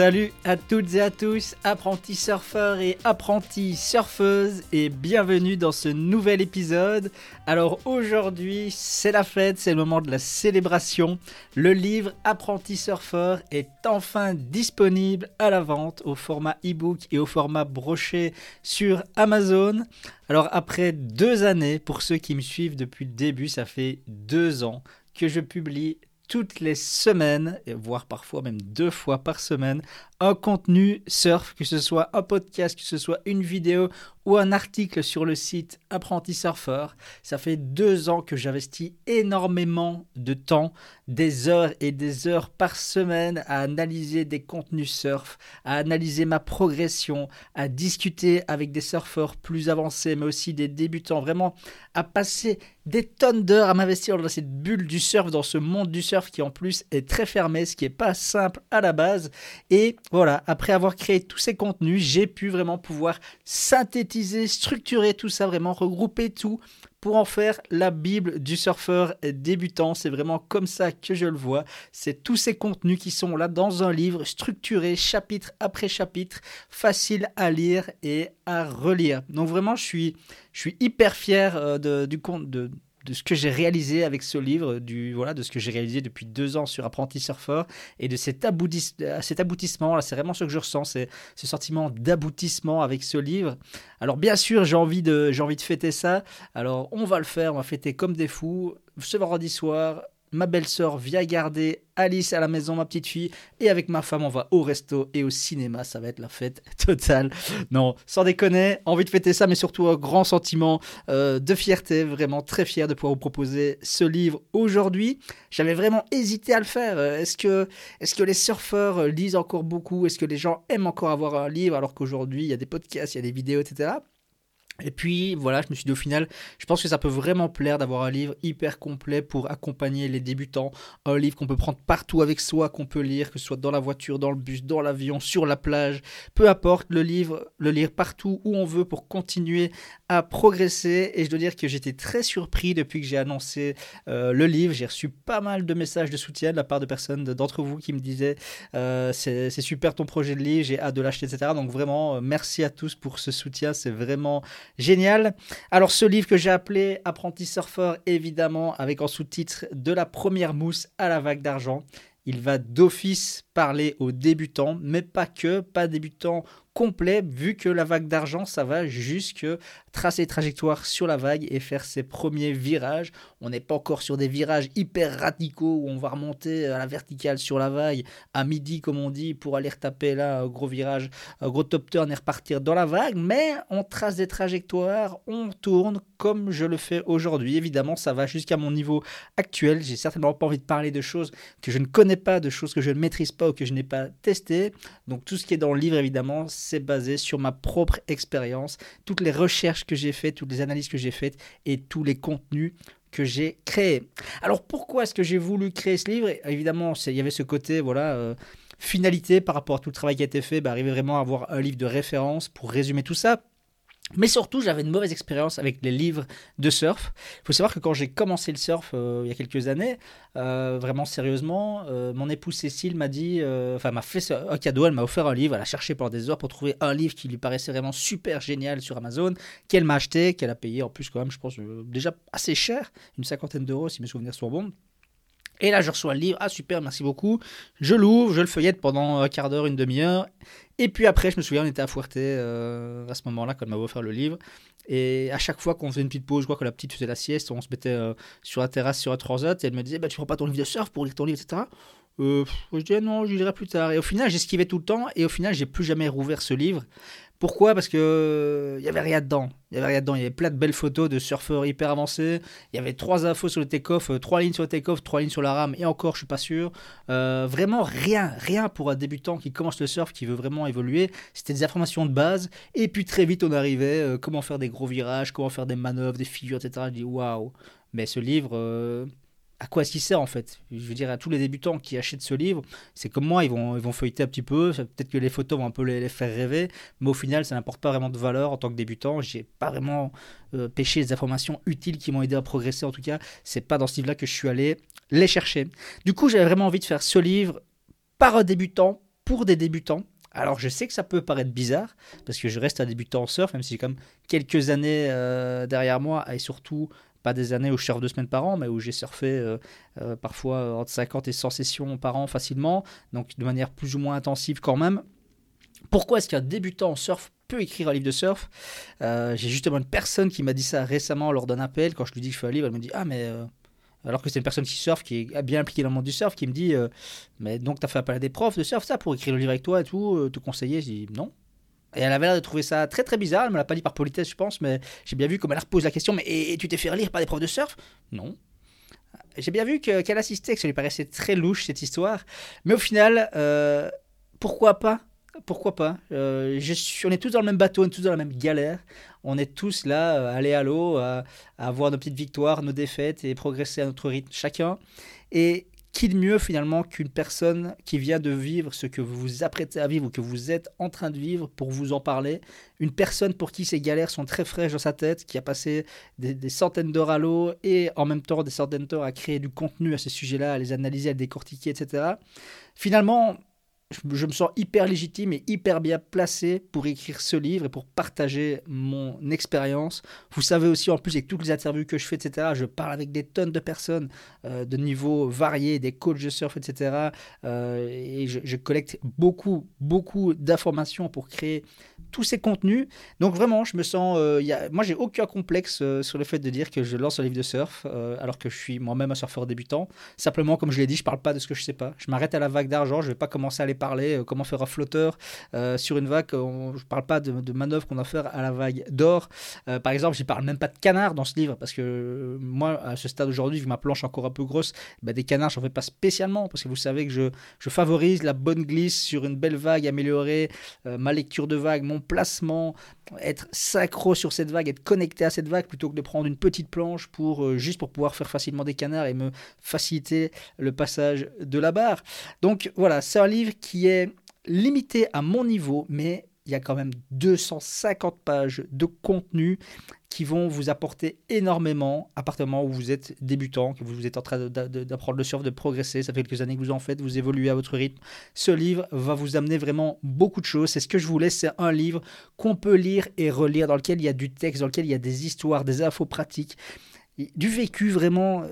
Salut à toutes et à tous, apprentis surfeurs et apprentis surfeuses, et bienvenue dans ce nouvel épisode. Alors aujourd'hui, c'est la fête, c'est le moment de la célébration. Le livre Apprenti surfeur est enfin disponible à la vente au format e-book et au format broché sur Amazon. Alors après deux années, pour ceux qui me suivent depuis le début, ça fait deux ans que je publie toutes les semaines, voire parfois même deux fois par semaine, un contenu surf, que ce soit un podcast, que ce soit une vidéo ou un article sur le site Apprenti Surfeur. Ça fait deux ans que j'investis énormément de temps, des heures et des heures par semaine à analyser des contenus surf, à analyser ma progression, à discuter avec des surfeurs plus avancés, mais aussi des débutants, vraiment à passer des tonnes d'heures à m'investir dans cette bulle du surf, dans ce monde du surf qui en plus est très fermé, ce qui n'est pas simple à la base. Et voilà, après avoir créé tous ces contenus, j'ai pu vraiment pouvoir synthétiser structurer tout ça, vraiment regrouper tout pour en faire la Bible du surfeur débutant. C'est vraiment comme ça que je le vois. C'est tous ces contenus qui sont là dans un livre, structuré chapitre après chapitre, facile à lire et à relire. Donc vraiment, je suis, hyper fier euh, du compte de de ce que j'ai réalisé avec ce livre, du, voilà, de ce que j'ai réalisé depuis deux ans sur Apprenti Surfeur et de cet, cet aboutissement. Là, c'est vraiment ce que je ressens, c'est ce sentiment d'aboutissement avec ce livre. Alors, bien sûr, j'ai envie, de, j'ai envie de fêter ça. Alors, on va le faire, on va fêter comme des fous ce vendredi soir ma belle-sœur vient garder Alice à la maison, ma petite fille, et avec ma femme, on va au resto et au cinéma. Ça va être la fête totale. Non, sans déconner, envie de fêter ça, mais surtout un grand sentiment euh, de fierté, vraiment très fier de pouvoir vous proposer ce livre aujourd'hui. J'avais vraiment hésité à le faire. Est-ce que, est que les surfeurs lisent encore beaucoup? Est-ce que les gens aiment encore avoir un livre alors qu'aujourd'hui, il y a des podcasts, il y a des vidéos, etc. Et puis voilà, je me suis dit au final, je pense que ça peut vraiment plaire d'avoir un livre hyper complet pour accompagner les débutants. Un livre qu'on peut prendre partout avec soi, qu'on peut lire, que ce soit dans la voiture, dans le bus, dans l'avion, sur la plage. Peu importe, le livre, le lire partout où on veut pour continuer à progresser. Et je dois dire que j'étais très surpris depuis que j'ai annoncé euh, le livre. J'ai reçu pas mal de messages de soutien de la part de personnes d'entre vous qui me disaient euh, c'est super ton projet de livre, j'ai hâte de l'acheter, etc. Donc vraiment, euh, merci à tous pour ce soutien. C'est vraiment Génial. Alors ce livre que j'ai appelé Apprenti surfeur, évidemment, avec en sous-titre De la première mousse à la vague d'argent. Il va d'office parler aux débutants, mais pas que, pas débutants complet, vu que la vague d'argent, ça va jusque tracer trajectoire sur la vague et faire ses premiers virages. On n'est pas encore sur des virages hyper radicaux où on va remonter à la verticale sur la vague à midi, comme on dit, pour aller retaper là, gros virage, gros top turn et repartir dans la vague, mais on trace des trajectoires, on tourne comme je le fais aujourd'hui. Évidemment, ça va jusqu'à mon niveau actuel. J'ai certainement pas envie de parler de choses que je ne connais pas, de choses que je ne maîtrise pas ou que je n'ai pas testées. Donc tout ce qui est dans le livre, évidemment, c'est basé sur ma propre expérience, toutes les recherches que j'ai faites, toutes les analyses que j'ai faites et tous les contenus que j'ai créés. Alors pourquoi est-ce que j'ai voulu créer ce livre? Évidemment, il y avait ce côté, voilà. Euh, finalité par rapport à tout le travail qui a été fait, bah, arriver vraiment à avoir un livre de référence pour résumer tout ça. Mais surtout, j'avais une mauvaise expérience avec les livres de surf. Il faut savoir que quand j'ai commencé le surf euh, il y a quelques années, euh, vraiment sérieusement, euh, mon épouse Cécile m'a dit, enfin m'a fait un cadeau, elle m'a offert un livre, elle a cherché pendant des heures pour trouver un livre qui lui paraissait vraiment super génial sur Amazon, qu'elle m'a acheté, qu'elle a payé en plus quand même, je pense, déjà assez cher, une cinquantaine d'euros si mes souvenirs sont bons. Et là, je reçois le livre. Ah, super, merci beaucoup. Je l'ouvre, je le feuillette pendant un quart d'heure, une demi-heure. Et puis après, je me souviens, on était à Fuerte euh, à ce moment-là, quand elle m'a offert le livre. Et à chaque fois qu'on faisait une petite pause, je crois que la petite faisait la sieste, on se mettait euh, sur la terrasse sur un transat et elle me disait bah, Tu prends pas ton livre de surf pour lire ton livre, etc. Euh, je disais non, je lirai plus tard. Et au final, j'esquivais tout le temps et au final, j'ai plus jamais rouvert ce livre pourquoi? Parce que il y avait rien dedans. Il y avait rien dedans. Il y avait plein de belles photos de surfeurs hyper avancés. Il y avait trois infos sur le take-off, euh, trois lignes sur le take-off, trois lignes sur la rame. Et encore, je suis pas sûr. Euh, vraiment rien, rien pour un débutant qui commence le surf, qui veut vraiment évoluer. C'était des informations de base. Et puis très vite, on arrivait euh, comment faire des gros virages, comment faire des manœuvres, des figures, etc. Je dis waouh. Mais ce livre, à quoi est-ce qu'il sert en fait? Je veux dire à tous les débutants qui achètent ce livre, c'est comme moi, ils vont, ils vont feuilleter un petit peu, peut-être que les photos vont un peu les, faire rêver, mais au final ça n'apporte pas vraiment de valeur en tant que débutant. J'ai pas vraiment euh, pêché les informations utiles qui m'ont aidé à progresser en tout cas. C'est pas dans ce livre-là que je suis allé les chercher. Du coup, j'avais vraiment envie de faire ce livre par un débutant pour des débutants. Alors je sais que ça peut paraître bizarre, parce que je reste un débutant en surf, même si j'ai comme quelques années euh, derrière moi, et surtout pas des années où je surfe deux semaines par an, mais où j'ai surfé euh, euh, parfois entre 50 et 100 sessions par an facilement, donc de manière plus ou moins intensive quand même. Pourquoi est-ce qu'un débutant en surf peut écrire un livre de surf? Euh, J'ai justement une personne qui m'a dit ça récemment lors d'un appel, quand je lui dis que je fais un livre, elle me dit Ah, mais. alors que c'est une personne qui surfe, qui est bien impliquée dans le monde du surf, qui me dit Mais donc, tu as fait appel à des profs de surf, ça, pour écrire le livre avec toi et tout, te conseiller? Je dis Non, et elle avait l'air de trouver ça très très bizarre. Elle me l'a pas dit par politesse, je pense, mais j'ai bien vu comme elle repose la question. Mais et, tu t'es fait relire par des profs de surf? Non. J'ai bien vu qu'elle assistait, que ça lui paraissait très louche cette histoire. Mais au final, euh, pourquoi pas? Pourquoi pas? Euh, je On est tous dans le même bateau, on est tous dans la même galère. On est tous là, euh, aller à l'eau, à, à avoir nos petites victoires, nos défaites et progresser à notre rythme chacun. Et qui de mieux finalement qu'une personne qui vient de vivre ce que vous vous apprêtez à vivre ou que vous êtes en train de vivre pour vous en parler Une personne pour qui ces galères sont très fraîches dans sa tête, qui a passé des, centaines d'heures à l'eau et en même temps des centaines d'heures à créer du contenu à ces sujets-là, à les analyser, à les décortiquer, etc. Finalement, je me sens hyper légitime et hyper bien placé pour écrire ce livre et pour partager mon expérience. Vous savez aussi, en plus, avec toutes les interviews que je fais, etc., je parle avec des tonnes de personnes euh, de niveaux variés, des coachs de surf, etc. Euh, et je, je, collecte beaucoup, beaucoup d'informations pour créer tous ces contenus. Donc vraiment, je me sens... Euh, y a, moi, j'ai aucun complexe sur le fait de dire que je lance un livre de surf, alors que je suis moi-même un surfeur débutant. Simplement, comme je l'ai dit, je parle pas de ce que je sais pas. Je m'arrête à la vague d'argent, je vais pas commencer à aller parler, euh, comment faire un flotteur euh, sur une vague. je ne parle pas de, de manœuvres qu'on a faire à la vague d'or. Euh, par exemple, je parle même pas de canards dans ce livre parce que moi, à ce stade aujourd'hui, vu ma planche encore un peu grosse, bah, des canards, j'en fais pas spécialement parce que vous savez que je, je favorise la bonne glisse sur une belle vague améliorée, ma lecture de vague, mon placement, être synchro sur cette vague, être connecté à cette vague plutôt que de prendre une petite planche pour juste pour pouvoir faire facilement des canards et me faciliter le passage de la barre. Donc voilà, c'est un livre qui est limité à mon niveau, mais il y a quand même 250 pages de contenu qui vont vous apporter énormément à partir du moment où vous êtes débutant, que vous êtes en train d'apprendre le surf, de progresser, ça fait quelques années que vous en faites, vous évoluez à votre rythme. Ce livre va vous amener vraiment beaucoup de choses. C'est ce que je voulais, c'est un livre qu'on peut lire et relire, dans lequel il y a du texte, dans lequel il y a des histoires, des infos pratiques, du vécu vraiment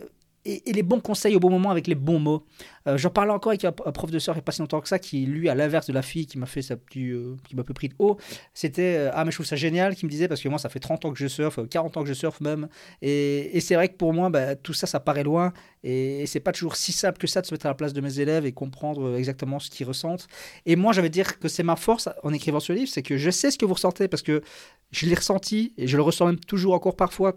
et, les bons conseils au bon moment avec les bons mots. Euh, J'en parlais encore avec un, prof de surf il n'y a pas si longtemps que ça, qui lui, à l'inverse de la fille qui m'a fait sa petite, euh, qui m'a peu pris de haut, c'était euh, ah mais je trouve ça génial, qui me disait parce que moi ça fait 30 ans que je surfe, 40 ans que je surfe même, et, et c'est vrai que pour moi bah, tout ça ça paraît loin et, c'est pas toujours si simple que ça de se mettre à la place de mes élèves et comprendre exactement ce qu'ils ressentent. Et moi j'avais dire que c'est ma force en écrivant ce livre, c'est que je sais ce que vous ressentez parce que je l'ai ressenti et je le ressens même toujours encore parfois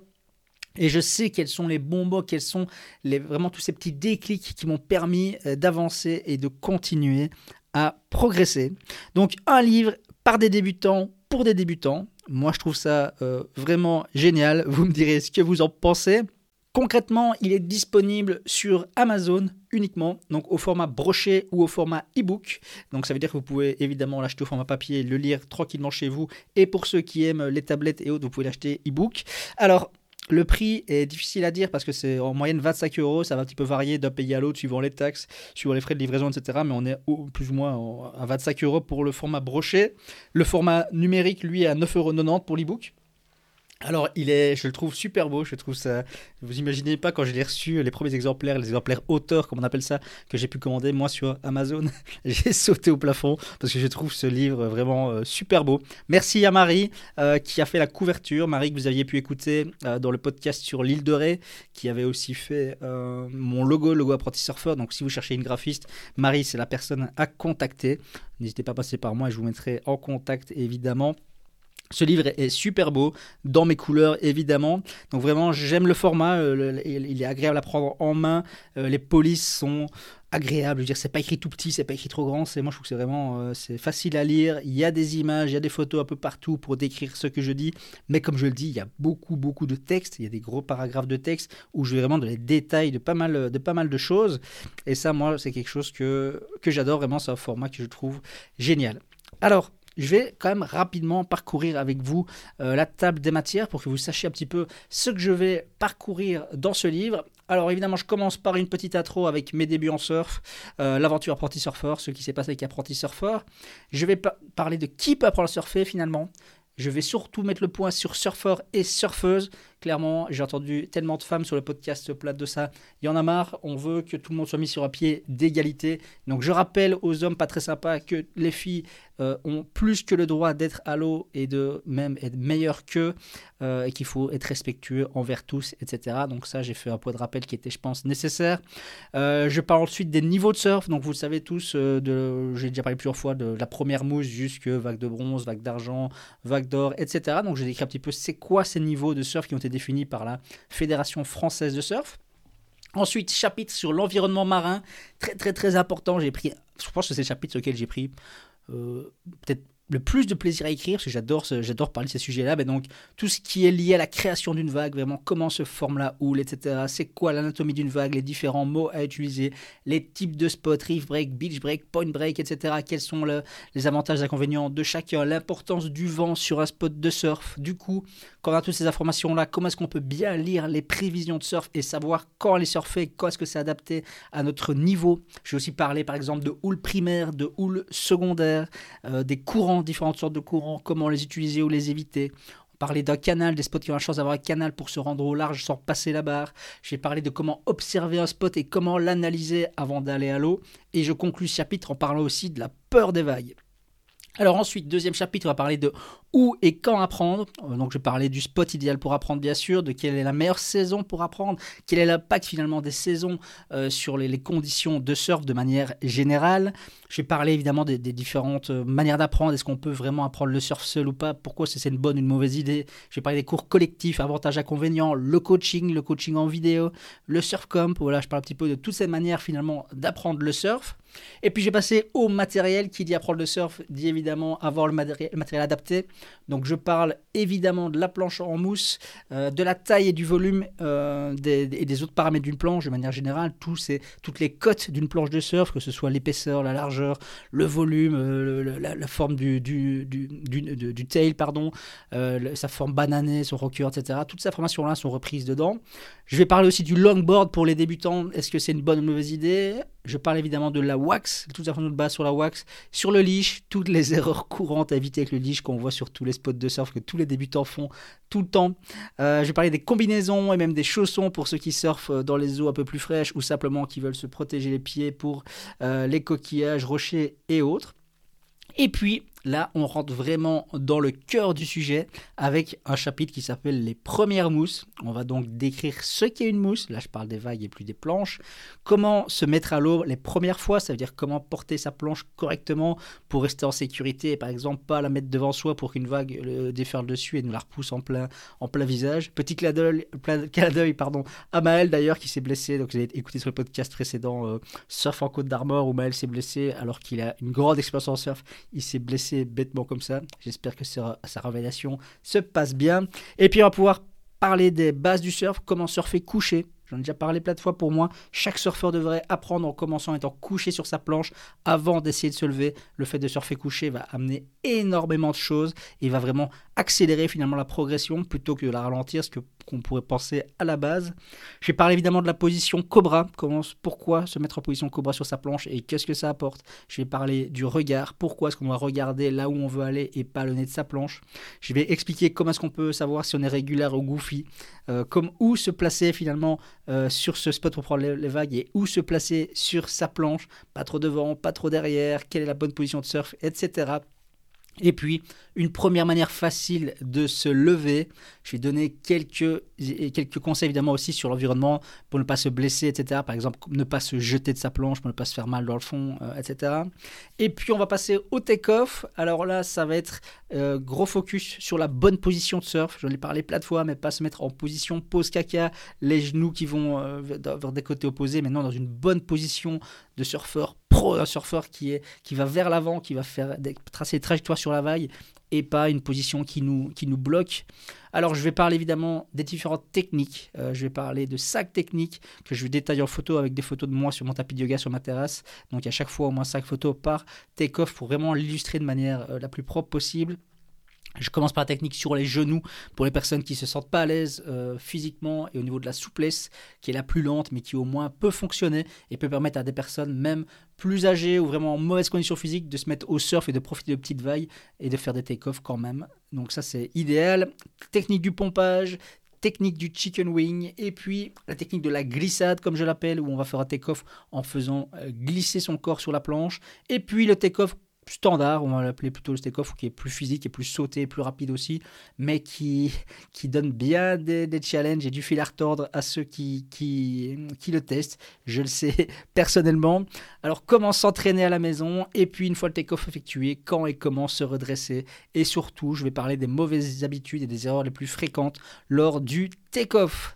et je sais quels sont les bons mots, quels sont les, vraiment tous ces petits déclics qui m'ont permis euh, d'avancer et de continuer à progresser. Donc un livre par des débutants, pour des débutants. Moi je trouve ça euh, vraiment génial. Vous me direz ce que vous en pensez. Concrètement, il est disponible sur Amazon uniquement, donc au format broché ou au format e-book. Donc ça veut dire que vous pouvez évidemment l'acheter au format papier le lire tranquillement chez vous. Et pour ceux qui aiment les tablettes et autres, vous pouvez l'acheter e-book. Alors, le prix est difficile à dire parce que c'est en moyenne 25 euros. Ça va un petit peu varier d'un pays à l'autre suivant les taxes, suivant les frais de livraison, etc. Mais on est plus ou moins à 25 euros pour le format broché. Le format numérique, lui, est à 9,90 euros pour l'e-book. Alors, il est, je le trouve super beau. Je trouve ça. Vous imaginez pas quand je l'ai reçu, les premiers exemplaires, les exemplaires auteurs, comme on appelle ça, que j'ai pu commander moi sur Amazon. j'ai sauté au plafond parce que je trouve ce livre vraiment euh, super beau. Merci à Marie euh, qui a fait la couverture. Marie que vous aviez pu écouter euh, dans le podcast sur l'île de Ré, qui avait aussi fait mon logo, logo apprenti surfeur. Donc, si vous cherchez une graphiste, Marie, c'est la personne à contacter. N'hésitez pas à passer par moi et je vous mettrai en contact évidemment. Ce livre est super beau, dans mes couleurs évidemment. Donc vraiment, j'aime le format, euh, il est agréable à prendre en main. Euh, les polices sont agréables, je veux dire, c'est pas écrit tout petit, c'est pas écrit trop grand. C'est moi, je trouve que c'est vraiment, euh, c'est facile à lire. Il y a des images, il y a des photos un peu partout pour décrire ce que je dis. Mais comme je le dis, il y a beaucoup, beaucoup de textes. Il y a des gros paragraphes de texte où je vais vraiment dans les détails de pas mal, de pas mal de choses. Et ça, moi, c'est quelque chose que que j'adore vraiment. C'est un format que je trouve génial. Alors, je vais quand même rapidement parcourir avec vous euh, la table des matières pour que vous sachiez un petit peu ce que je vais parcourir dans ce livre. Alors évidemment, je commence par une petite intro avec mes débuts en surf, euh, l'aventure apprenti surfeur, ce qui s'est passé avec apprenti surfeur. Je vais parler de qui peut apprendre à surfer finalement. Je vais surtout mettre le point sur surfeur et surfeuse. Clairement, j'ai entendu tellement de femmes sur le podcast plate de ça. Il y en a marre. On veut que tout le monde soit mis sur un pied d'égalité. Donc je rappelle aux hommes pas très sympas que les filles euh, ont plus que le droit d'être à l'eau et de même être meilleures qu'eux euh, et qu'il faut être respectueux envers tous, etc. Donc ça, j'ai fait un point de rappel qui était, je pense, nécessaire. Euh, je parle ensuite des niveaux de surf. Donc vous le savez tous, j'ai déjà parlé plusieurs fois de la première mousse jusque vague de bronze, vague d'argent, vague d'or, etc. Donc j'ai décrit un petit peu c'est quoi ces niveaux de surf qui ont été définis par la Fédération française de surf. Ensuite, chapitre sur l'environnement marin, très très très important. J'ai pris, je pense que c'est le chapitre sur lequel j'ai pris euh, peut-être le plus de plaisir à écrire, parce que j'adore, j'adore parler de ces sujets-là, mais donc tout ce qui est lié à la création d'une vague, vraiment comment se forme la houle, etc. C'est quoi l'anatomie d'une vague, les différents mots à utiliser, les types de spots, reef break, beach break, point break, etc. Quels sont les avantages et inconvénients de chacun, l'importance du vent sur un spot de surf. Du coup, quand on a toutes ces informations-là, comment est-ce qu'on peut bien lire les prévisions de surf et savoir quand les surfer, quand est-ce que c'est adapté à notre niveau? Je vais aussi parler par exemple de houle primaire, de houle secondaire, euh, des courants différentes sortes de courants, comment les utiliser ou les éviter. On parlait d'un canal, des spots qui ont la chance d'avoir un canal pour se rendre au large sans passer la barre. J'ai parlé de comment observer un spot et comment l'analyser avant d'aller à l'eau. Et je conclus ce chapitre en parlant aussi de la peur des vagues. Alors ensuite, deuxième chapitre, on va parler de où et quand apprendre. Euh, donc je parlais du spot idéal pour apprendre bien sûr, de quelle est la meilleure saison pour apprendre, quel est l'impact finalement des saisons euh, sur les, conditions de surf de manière générale. J'ai parlé évidemment des, différentes euh, manières d'apprendre, est-ce qu'on peut vraiment apprendre le surf seul ou pas, pourquoi? C'est une bonne ou une mauvaise idée? J'ai parlé des cours collectifs, avantages, inconvénients, le coaching, le coaching en vidéo, le surf comp, voilà, je parle un petit peu de toutes ces manières finalement d'apprendre le surf. Et puis j'ai passé au matériel qui dit apprendre le surf, dit évidemment avoir le matériel adapté. Donc je parle évidemment de la planche en mousse, euh, de la taille et du volume euh, et des autres paramètres d'une planche de manière générale, tous toutes les cotes d'une planche de surf, que ce soit l'épaisseur, la largeur, le volume, euh, la, forme du, tail, pardon, sa forme bananée, son rocker, etc. Toutes ces informations-là sont reprises dedans. Je vais parler aussi du longboard pour les débutants. Est-ce que c'est une bonne ou mauvaise idée? Je parle évidemment de la wax, toutes les informations de base sur la wax, sur le leash, toutes les erreurs courantes à éviter avec le leash qu'on voit sur tous les spots de surf que tous les débutants font tout le temps. Euh, je vais parler des combinaisons et même des chaussons pour ceux qui surfent euh, dans les eaux un peu plus fraîches ou simplement qui veulent se protéger les pieds pour euh, les coquillages, rochers et autres. Et puis, Là, on rentre vraiment dans le cœur du sujet avec un chapitre qui s'appelle les premières mousses. On va donc décrire ce qu'est une mousse. Là, je parle des vagues et plus des planches. Comment se mettre à l'eau les premières fois, ça veut dire comment porter sa planche correctement pour rester en sécurité et par exemple pas la mettre devant soi pour qu'une vague le déferle dessus et nous la repousse en plein, en plein visage. Petit clin d'œil pardon, à Maël d'ailleurs qui s'est blessé. Donc, vous avez écouté sur le podcast précédent euh, Surf en Côte d'Armor où Maël s'est blessé alors qu'il a une grande expérience en surf. Il s'est blessé bêtement comme ça. J'espère que sa, sa révélation se passe bien. Et puis on va pouvoir parler des bases du surf, comment surfer couché. J'en ai déjà parlé plein de fois pour moi. Chaque surfeur devrait apprendre en commençant étant couché sur sa planche avant d'essayer de se lever. Le fait de surfer couché va amener énormément de choses et va vraiment accélérer finalement la progression plutôt que de la ralentir. Parce que qu'on pourrait penser à la base. Je vais parler évidemment de la position Cobra, comment, pourquoi se mettre en position Cobra sur sa planche et qu'est-ce que ça apporte. Je vais parler du regard, pourquoi est-ce qu'on doit regarder là où on veut aller et pas le nez de sa planche. Je vais expliquer comment est-ce qu'on peut savoir si on est régulier ou goofy, euh, comme où se placer finalement euh, sur ce spot pour prendre les, vagues et où se placer sur sa planche, pas trop devant, pas trop derrière, quelle est la bonne position de surf, etc. Et puis, une première manière facile de se lever. Je vais donner quelques, quelques conseils évidemment aussi sur l'environnement pour ne pas se blesser, etc. Par exemple, ne pas se jeter de sa planche, pour ne pas se faire mal dans le fond, euh, etc. Et puis, on va passer au take-off. Alors là, ça va être euh, gros focus sur la bonne position de surf. J'en ai parlé plein de fois, mais pas se mettre en position pose caca, les genoux qui vont euh, vers des côtés opposés, mais non, dans une bonne position de surfeur pro, surfeur qui, est, qui va vers l'avant, qui va faire tracer des trajectoires sur la vague et pas une position qui nous, qui nous bloque. Alors je vais parler évidemment des différentes techniques. Euh, je vais parler de cinq techniques que je vais détailler en photo avec des photos de moi sur mon tapis de yoga sur ma terrasse. Donc à chaque fois au moins cinq photos par take-off pour vraiment l'illustrer de manière euh, la plus propre possible. Je commence par la technique sur les genoux pour les personnes qui se sentent pas à l'aise euh, physiquement et au niveau de la souplesse, qui est la plus lente, mais qui au moins peut fonctionner et peut permettre à des personnes même plus âgées ou vraiment en mauvaise condition physique de se mettre au surf et de profiter de petites vagues et de faire des take-off quand même. Donc ça c'est idéal. Technique du pompage, technique du chicken wing et puis la technique de la glissade comme je l'appelle où on va faire un take-off en faisant euh, glisser son corps sur la planche et puis le take-off standard, on va l'appeler plutôt le take-off, qui est plus physique et plus sauté, plus rapide aussi, mais qui, qui donne bien des, challenges et du fil à retordre à ceux qui, qui, qui le testent. Je le sais personnellement. Alors, comment s'entraîner à la maison et puis, une fois le take-off effectué, quand et comment se redresser? Et surtout, je vais parler des mauvaises habitudes et des erreurs les plus fréquentes lors du take-off.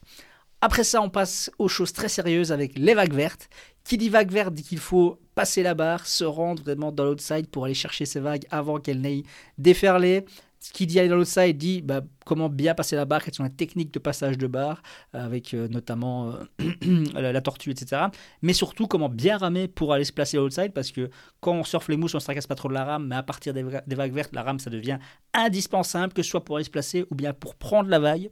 Après ça, on passe aux choses très sérieuses avec les vagues vertes. Qui dit vague verte dit qu'il faut passer la barre, se rendre vraiment dans l'outside pour aller chercher ces vagues avant qu'elles n'aient déferlé. Qui dit aller dans l'outside dit comment bien passer la barre, quelles sont les techniques de passage de barre, avec euh, notamment euh, la, tortue, etc. Mais surtout comment bien ramer pour aller se placer à l'outside, parce que quand on surfe les mousses, on ne se tracasse pas trop de la rame, mais à partir des, des vagues vertes, la rame, ça devient indispensable, que ce soit pour aller se placer ou bien pour prendre la vague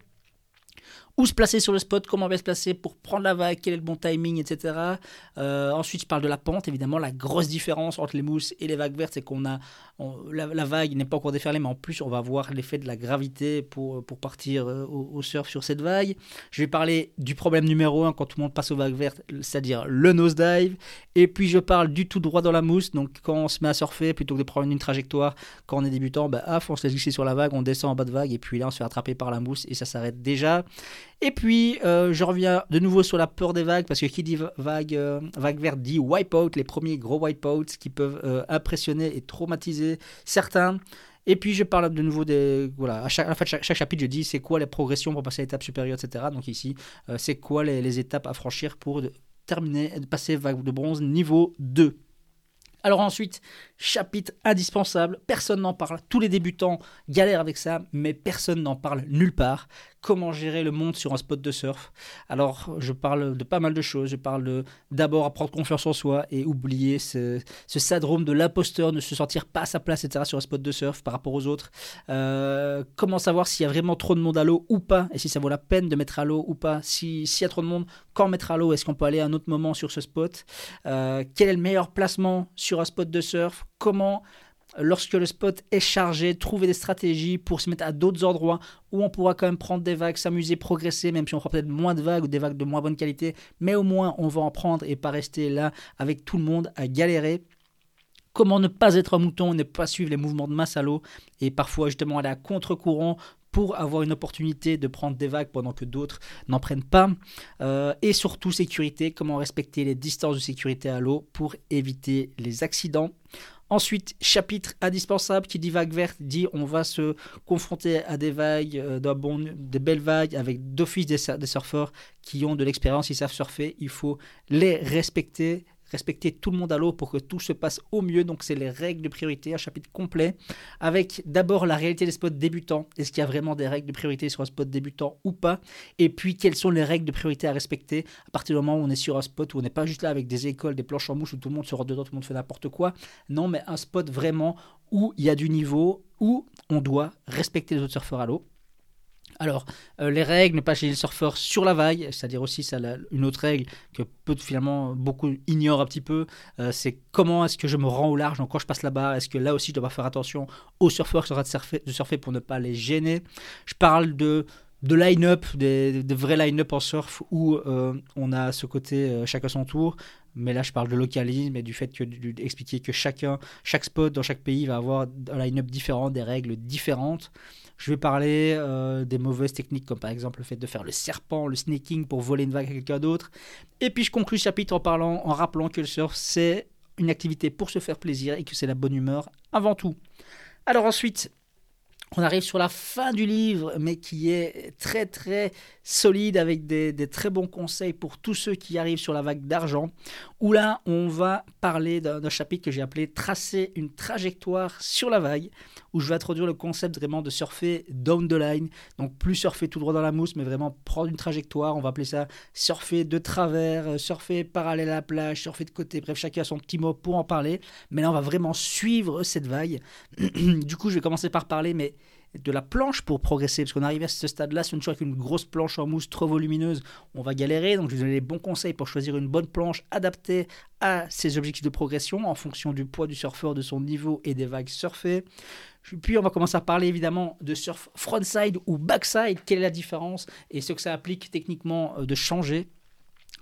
où se placer sur le spot, comment bien se placer pour prendre la vague, quel est le bon timing, etc. Euh, ensuite, je parle de la pente, évidemment. La grosse différence entre les mousses et les vagues vertes, c'est qu'on a la, vague n'est pas encore déferlée, mais en plus, on va avoir l'effet de la gravité pour, partir euh, au, surf sur cette vague. Je vais parler du problème numéro un quand tout le monde passe aux vagues vertes, c'est-à-dire le nosedive. Et puis, je parle du tout droit dans la mousse. Donc, quand on se met à surfer, plutôt que de prendre une trajectoire, quand on est débutant, bah, on se laisse glisser sur la vague, on descend en bas de vague, et puis là, on se fait attraper par la mousse et ça s'arrête déjà. Et puis, euh, je reviens de nouveau sur la peur des vagues, parce que qui dit vague, euh, vague verte dit wipeout, les premiers gros wipeouts qui peuvent euh, impressionner et traumatiser certains. Et puis, je parle de nouveau des. Voilà, à chaque, chaque, chapitre, je dis c'est quoi les progressions pour passer à l'étape supérieure, etc. Donc, ici, c'est quoi les, étapes à franchir pour terminer, passer vague de bronze niveau 2. Alors ensuite, chapitre indispensable, personne n'en parle, tous les débutants galèrent avec ça, mais personne n'en parle nulle part comment gérer le monde sur un spot de surf? Alors, je parle de pas mal de choses. Je parle d'abord à prendre confiance en soi et oublier ce, syndrome de l'imposteur, ne se sentir pas à sa place, etc. sur un spot de surf par rapport aux autres. Euh, comment savoir s'il y a vraiment trop de monde à l'eau ou pas et si ça vaut la peine de mettre à l'eau ou pas? S'il y a trop de monde, quand mettre à l'eau? Est-ce qu'on peut aller à un autre moment sur ce spot? Euh, Quel est le meilleur placement sur un spot de surf? Comment lorsque le spot est chargé, trouver des stratégies pour se mettre à d'autres endroits où on pourra quand même prendre des vagues, s'amuser, progresser, même si on fera peut-être moins de vagues ou des vagues de moins bonne qualité, mais au moins on va en prendre et pas rester là avec tout le monde à galérer. Comment ne pas être un mouton, ne pas suivre les mouvements de masse à l'eau et parfois justement aller à contre-courant pour avoir une opportunité de prendre des vagues pendant que d'autres n'en prennent pas. Euh, et surtout sécurité, comment respecter les distances de sécurité à l'eau pour éviter les accidents. Ensuite, chapitre indispensable qui dit vague verte, dit on va se confronter à des vagues, euh, bon, des belles vagues avec d'office des, des surfeurs qui ont de l'expérience, ils savent surfer, il faut les respecter, respecter tout le monde à l'eau pour que tout se passe au mieux. Donc c'est les règles de priorité, un chapitre complet, avec d'abord la réalité des spots débutants. Est-ce qu'il y a vraiment des règles de priorité sur un spot débutant ou pas? Et puis quelles sont les règles de priorité à respecter? À partir du moment où on est sur un spot où on n'est pas juste là avec des écoles, des planches en mouche où tout le monde se rend dedans, tout le monde fait n'importe quoi. Non, mais un spot vraiment où il y a du niveau, où on doit respecter les autres surfeurs à l'eau. Alors, euh, les règles, ne pas gêner le surfeur sur la vague, c'est-à-dire aussi une autre règle que peu, finalement beaucoup ignorent un petit peu, euh, c'est comment est-ce que je me rends au large, donc quand je passe barre, est-ce que là aussi je dois faire attention aux surfeurs qui sont en train de surfer, pour ne pas les gêner? Je parle de de line-up, des, vrais line-up en surf où euh, on a ce côté chacun son tour. Mais là, je parle de localisme et du fait que d'expliquer que chacun, chaque spot dans chaque pays va avoir un line-up différent, des règles différentes. Je vais parler euh, des mauvaises techniques, comme par exemple le fait de faire le serpent, le sneaking pour voler une vague à quelqu'un d'autre. Et puis je conclus ce chapitre en parlant, en rappelant que le surf, c'est une activité pour se faire plaisir et que c'est la bonne humeur avant tout. Alors ensuite, on arrive sur la fin du livre, mais qui est très très solide avec des, très bons conseils pour tous ceux qui arrivent sur la vague d'argent. Où là, on va parler d'un chapitre que j'ai appelé Tracer une trajectoire sur la vague, où je vais introduire le concept vraiment de surfer down the line. Donc plus surfer tout droit dans la mousse, mais vraiment prendre une trajectoire. On va appeler ça surfer de travers, euh, surfer parallèle à la plage, surfer de côté. Bref, chacun a son petit mot pour en parler. Mais là, on va vraiment suivre cette vague. du coup, je vais commencer par parler, mais de la planche pour progresser, parce qu'on arrive à ce stade-là, si on est avec une grosse planche en mousse trop volumineuse, on va galérer. Donc je vous donner les bons conseils pour choisir une bonne planche adaptée à ses objectifs de progression en fonction du poids du surfeur, de son niveau et des vagues surfées. Puis on va commencer à parler évidemment de surf frontside ou backside, quelle est la différence et ce que ça implique techniquement euh, de changer?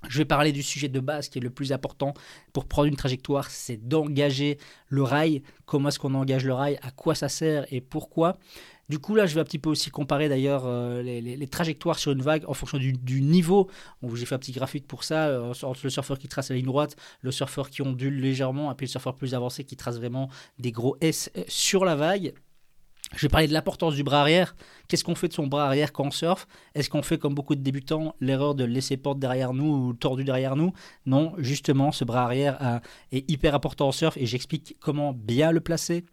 Je vais parler du sujet de base qui est le plus important pour prendre une trajectoire, c'est d'engager le rail. Comment est-ce qu'on engage le rail? À quoi ça sert et pourquoi? Du coup, là, je vais un petit peu aussi comparer d'ailleurs euh, les, trajectoires sur une vague en fonction du, niveau. J'ai fait un petit graphique pour ça, euh, entre le surfeur qui trace la ligne droite, le surfeur qui ondule légèrement, et puis le surfeur plus avancé qui trace vraiment des gros S euh, sur la vague. Je vais parler de l'importance du bras arrière. Qu'est-ce qu'on fait de son bras arrière quand on surfe? Est-ce qu'on fait comme beaucoup de débutants l'erreur de laisser porte derrière nous ou tordu derrière nous? Non, justement, ce bras arrière est hyper important en surf et j'explique comment bien le placer,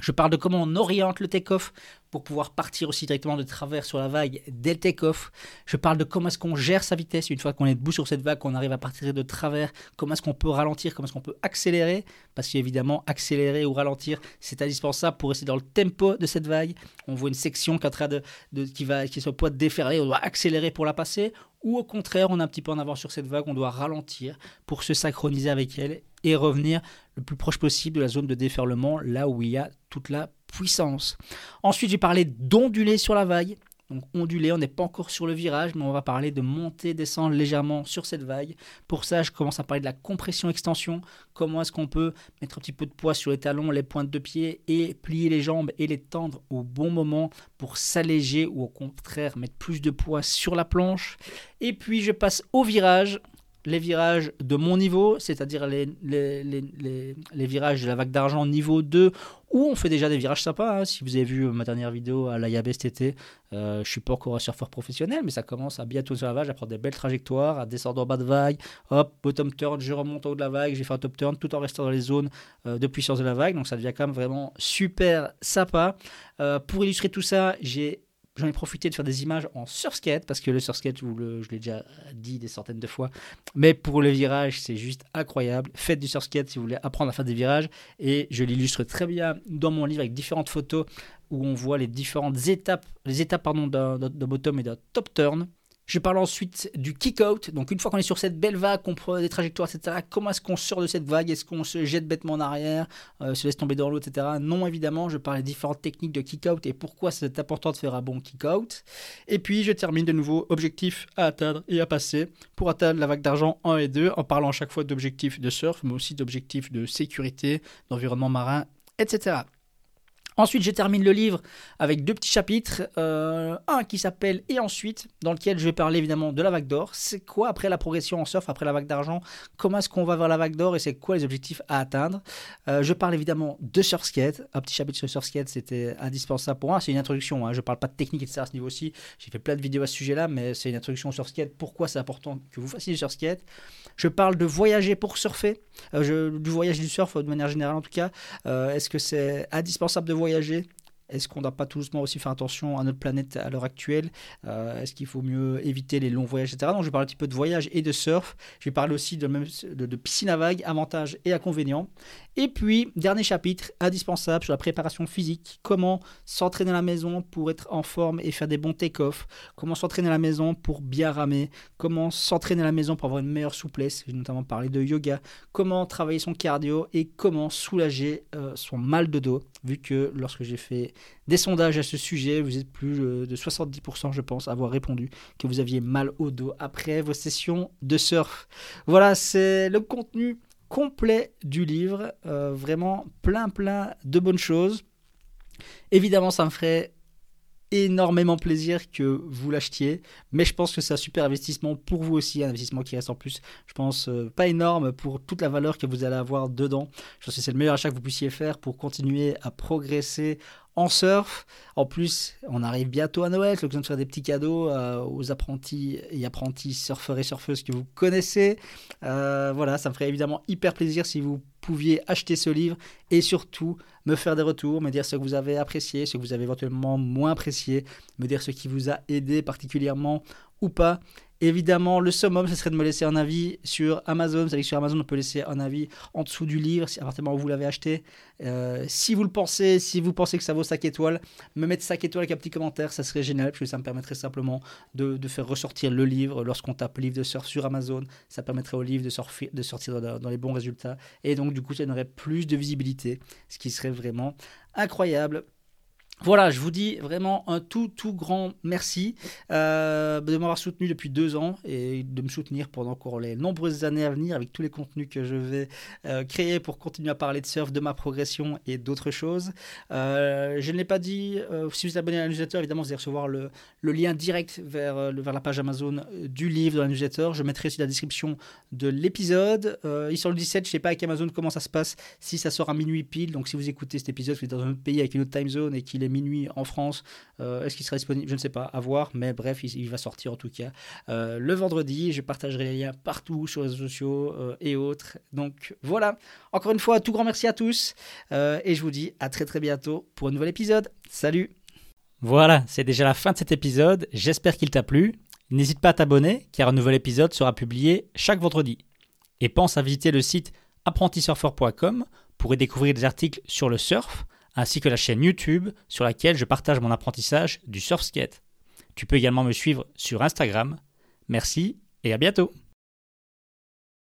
je parle de comment on oriente le take-off pour pouvoir partir aussi directement de travers sur la vague dès le take-off. Je parle de comment est-ce qu'on gère sa vitesse une fois qu'on est debout sur cette vague, qu'on arrive à partir de travers, comment est-ce qu'on peut ralentir, comment est-ce qu'on peut accélérer, parce qu'évidemment accélérer ou ralentir c'est indispensable pour rester dans le tempo de cette vague. On voit une section qui est, en train de, qui va, qui de déferler, on doit accélérer pour la passer, ou au contraire on est un petit peu en avance sur cette vague, on doit ralentir pour se synchroniser avec elle et revenir le plus proche possible de la zone de déferlement, là où il y a toute la puissance. Ensuite, j'ai parlé d'onduler sur la vague. Donc onduler, on n'est pas encore sur le virage, mais on va parler de monter, descendre légèrement sur cette vague. Pour ça, je commence à parler de la compression-extension. Comment est-ce qu'on peut mettre un petit peu de poids sur les talons, les pointes de pied et plier les jambes et les tendre au bon moment pour s'alléger ou au contraire mettre plus de poids sur la planche. Et puis je passe au virage les virages de mon niveau, c'est-à-dire les, virages de la vague d'argent niveau 2, où on fait déjà des virages sympas. Hein. Si vous avez vu ma dernière vidéo à l'AYAB cet été, euh, je suis pas encore un surfeur professionnel, mais ça commence à bientôt sur la vague, à prendre des belles trajectoires, à descendre en bas de vague, hop, bottom turn, je remonte au haut de la vague, j'ai fait un top turn tout en restant dans les zones euh, de puissance de la vague, donc ça devient quand même vraiment super sympa. Euh, pour illustrer tout ça, j'ai J'en ai profité de faire des images en surskate, parce que le surskate, je l'ai déjà dit des centaines de fois, mais pour le virage, c'est juste incroyable. Faites du surskate si vous voulez apprendre à faire des virages, et je l'illustre très bien dans mon livre avec différentes photos où on voit les différentes étapes, les étapes pardon, d'un bottom et d'un top turn. Je parle ensuite du kick-out. Donc, une fois qu'on est sur cette belle vague, qu'on prend des trajectoires, etc., comment est-ce qu'on sort de cette vague? Est-ce qu'on se jette bêtement en arrière, euh, se laisse tomber dans l'eau, etc. Non, évidemment, je parle des différentes techniques de kick-out et pourquoi c'est important de faire un bon kick-out. Et puis, je termine de nouveau objectifs à atteindre et à passer pour atteindre la vague d'argent 1 et 2 en parlant chaque fois d'objectifs de surf, mais aussi d'objectifs de sécurité, d'environnement marin, etc. Ensuite, je termine le livre avec deux petits chapitres. Euh, un qui s'appelle Et ensuite, dans lequel je vais parler évidemment de la vague d'or. C'est quoi après la progression en surf, après la vague d'argent? Comment est-ce qu'on va vers la vague d'or et c'est quoi les objectifs à atteindre? Euh, Je parle évidemment de surfskate. Un petit chapitre sur surfskate, c'était indispensable pour moi. C'est une introduction. Hein. Je ne parle pas de technique, etc. à ce niveau-ci. J'ai fait plein de vidéos à ce sujet-là, mais c'est une introduction sur surfskate. Pourquoi c'est important que vous fassiez du surfskate Je parle de voyager pour surfer, euh, du voyage du surf de manière générale en tout cas. Est-ce que c'est indispensable de voyager Est-ce qu'on doit pas tout doucement aussi faire attention à notre planète à l'heure actuelle Est-ce qu'il faut mieux éviter les longs voyages, etc. Donc je vais parler un petit peu de voyage et de surf. Je vais parler aussi de, de piscine à vagues, avantages et inconvénients. Et puis, dernier chapitre, indispensable sur la préparation physique. Comment s'entraîner à la maison pour être en forme et faire des bons take-off? Comment s'entraîner à la maison pour bien ramer? Comment s'entraîner à la maison pour avoir une meilleure souplesse? J'ai notamment parlé de yoga. Comment travailler son cardio et comment soulager euh, son mal de dos? Vu que lorsque j'ai fait des sondages à ce sujet, vous êtes plus de 70%, je pense, à avoir répondu que vous aviez mal au dos après vos sessions de surf. Voilà, c'est le contenu complet du livre. Euh, vraiment plein, plein de bonnes choses. Évidemment, ça me ferait énormément plaisir que vous l'achetiez, mais je pense que c'est un super investissement pour vous aussi, un investissement qui reste en plus, je pense, euh, pas énorme pour toute la valeur que vous allez avoir dedans. Je pense que c'est le meilleur achat que vous puissiez faire pour continuer à progresser en surf. En plus, on arrive bientôt à Noël, c'est l'occasion de faire des petits cadeaux euh, aux apprentis et apprentis surfeurs et surfeuses que vous connaissez. Euh, voilà, ça me ferait évidemment hyper plaisir si vous pouviez acheter ce livre et surtout me faire des retours, me dire ce que vous avez apprécié, ce que vous avez éventuellement moins apprécié, me dire ce qui vous a aidé particulièrement ou pas. Évidemment, le summum, ce serait de me laisser un avis sur Amazon. Vous savez que sur Amazon, on peut laisser un avis en dessous du livre, à partir du moment où vous l'avez acheté. Euh, si vous le pensez, si vous pensez que ça vaut 5 étoiles, me mettre 5 étoiles avec un petit commentaire, ça serait génial, parce que ça me permettrait simplement de, faire ressortir le livre lorsqu'on tape livre de surf sur Amazon. Ça permettrait au livre de, de sortir dans, dans les bons résultats. Et donc, du coup, ça donnerait plus de visibilité, ce qui serait vraiment incroyable. Voilà, je vous dis vraiment un tout, tout grand merci euh, de m'avoir soutenu depuis deux ans et de me soutenir pendant encore les nombreuses années à venir avec tous les contenus que je vais euh, créer pour continuer à parler de surf, de ma progression et d'autres choses. Euh, je ne l'ai pas dit, si vous êtes abonné à la évidemment, vous allez recevoir le, lien direct vers, la page Amazon du livre de la. Je mettrai aussi la description de l'épisode. il sort le 17, je ne sais pas avec Amazon comment ça se passe, si ça sort à minuit pile. Donc si vous écoutez cet épisode, vous êtes dans un pays avec une autre time zone et qu'il est minuit en France. Euh, est-ce qu'il sera disponible? Je ne sais pas, à voir, mais bref, il, va sortir en tout cas euh, le vendredi. Je partagerai les liens partout sur les réseaux sociaux euh, et autres. Donc voilà, encore une fois, tout grand merci à tous et je vous dis à très très bientôt pour un nouvel épisode. Salut Voilà, c'est déjà la fin de cet épisode. J'espère qu'il t'a plu. N'hésite pas à t'abonner car un nouvel épisode sera publié chaque vendredi. Et pense à visiter le site apprentisurfer.com pour y découvrir des articles sur le surf, ainsi que la chaîne YouTube sur laquelle je partage mon apprentissage du surf skate. Tu peux également me suivre sur Instagram. Merci et à bientôt